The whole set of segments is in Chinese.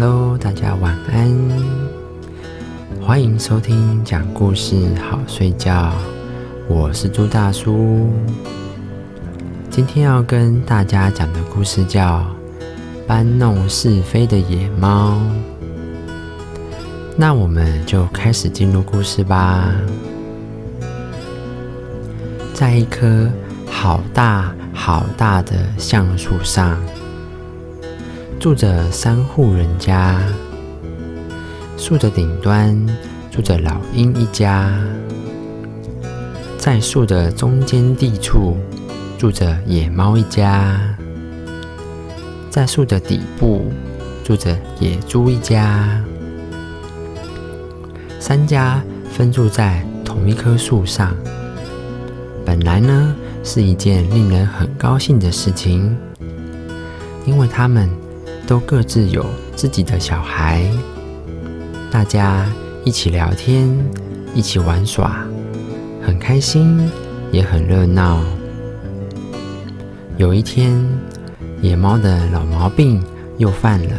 Hello，大家晚安，欢迎收听讲故事好睡觉，我是朱大叔。今天要跟大家讲的故事叫《搬弄是非的野猫》。那我们就开始进入故事吧。在一棵好大好大的橡树上。住着三户人家，树的顶端住着老鹰一家，在树的中间地处住着野猫一家，在树的底部住着野猪一家，三家分住在同一棵树上。本来呢是一件令人很高兴的事情，因为他们。都各自有自己的小孩，大家一起聊天，一起玩耍，很开心，也很热闹。有一天，野猫的老毛病又犯了。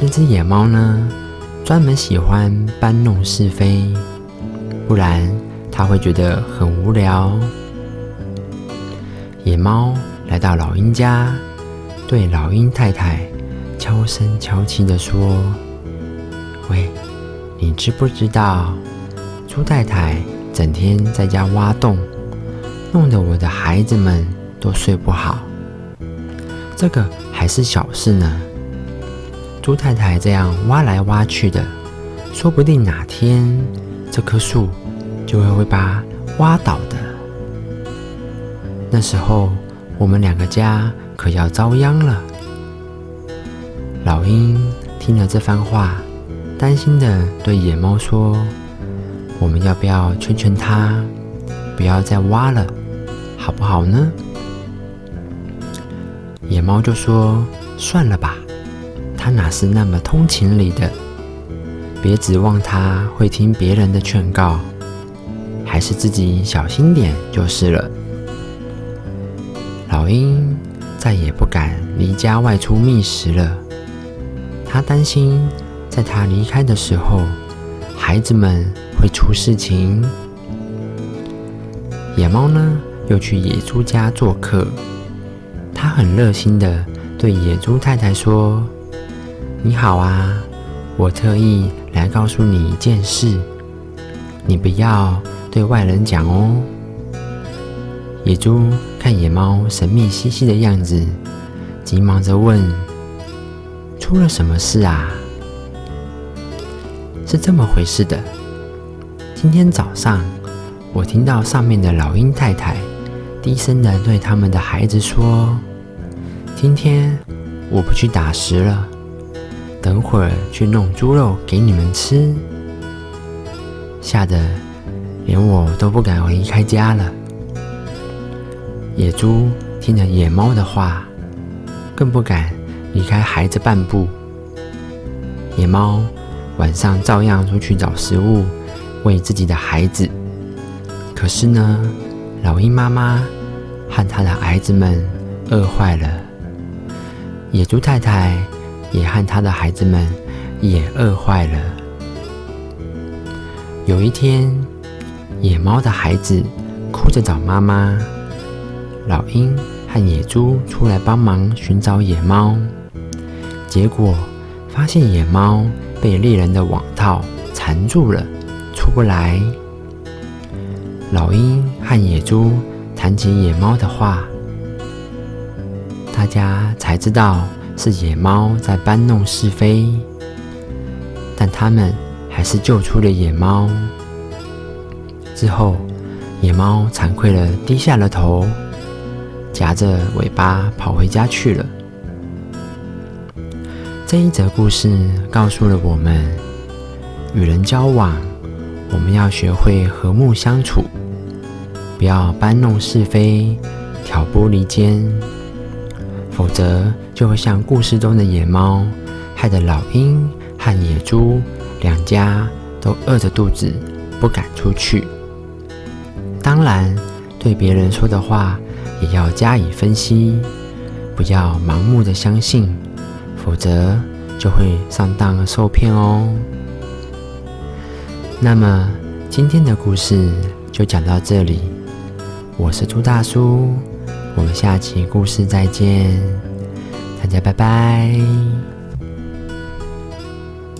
那只野猫呢，专门喜欢搬弄是非，不然它会觉得很无聊。野猫来到老鹰家。对老鹰太太悄声悄气地说：“喂，你知不知道猪太太整天在家挖洞，弄得我的孩子们都睡不好。这个还是小事呢。猪太太这样挖来挖去的，说不定哪天这棵树就会会把挖倒的。那时候我们两个家。”可要遭殃了！老鹰听了这番话，担心的对野猫说：“我们要不要劝劝它，不要再挖了，好不好呢？”野猫就说：“算了吧，它哪是那么通情理的？别指望它会听别人的劝告，还是自己小心点就是了。”老鹰。再也不敢离家外出觅食了。他担心，在他离开的时候，孩子们会出事情。野猫呢，又去野猪家做客。他很热心的对野猪太太说：“你好啊，我特意来告诉你一件事，你不要对外人讲哦。”野猪看野猫神秘兮兮的样子，急忙着问：“出了什么事啊？”是这么回事的。今天早上，我听到上面的老鹰太太低声的对他们的孩子说：“今天我不去打食了，等会儿去弄猪肉给你们吃。”吓得连我都不敢离开家了。野猪听了野猫的话，更不敢离开孩子半步。野猫晚上照样出去找食物喂自己的孩子，可是呢，老鹰妈妈和她的孩子们饿坏了，野猪太太也和她的孩子们也饿坏了。有一天，野猫的孩子哭着找妈妈。老鹰和野猪出来帮忙寻找野猫，结果发现野猫被猎人的网套缠住了，出不来。老鹰和野猪谈起野猫的话，大家才知道是野猫在搬弄是非，但他们还是救出了野猫。之后，野猫惭愧的，低下了头。夹着尾巴跑回家去了。这一则故事告诉了我们，与人交往，我们要学会和睦相处，不要搬弄是非、挑拨离间，否则就会像故事中的野猫，害得老鹰和野猪两家都饿着肚子不敢出去。当然，对别人说的话。也要加以分析，不要盲目的相信，否则就会上当受骗哦。那么今天的故事就讲到这里，我是朱大叔，我们下期故事再见，大家拜拜。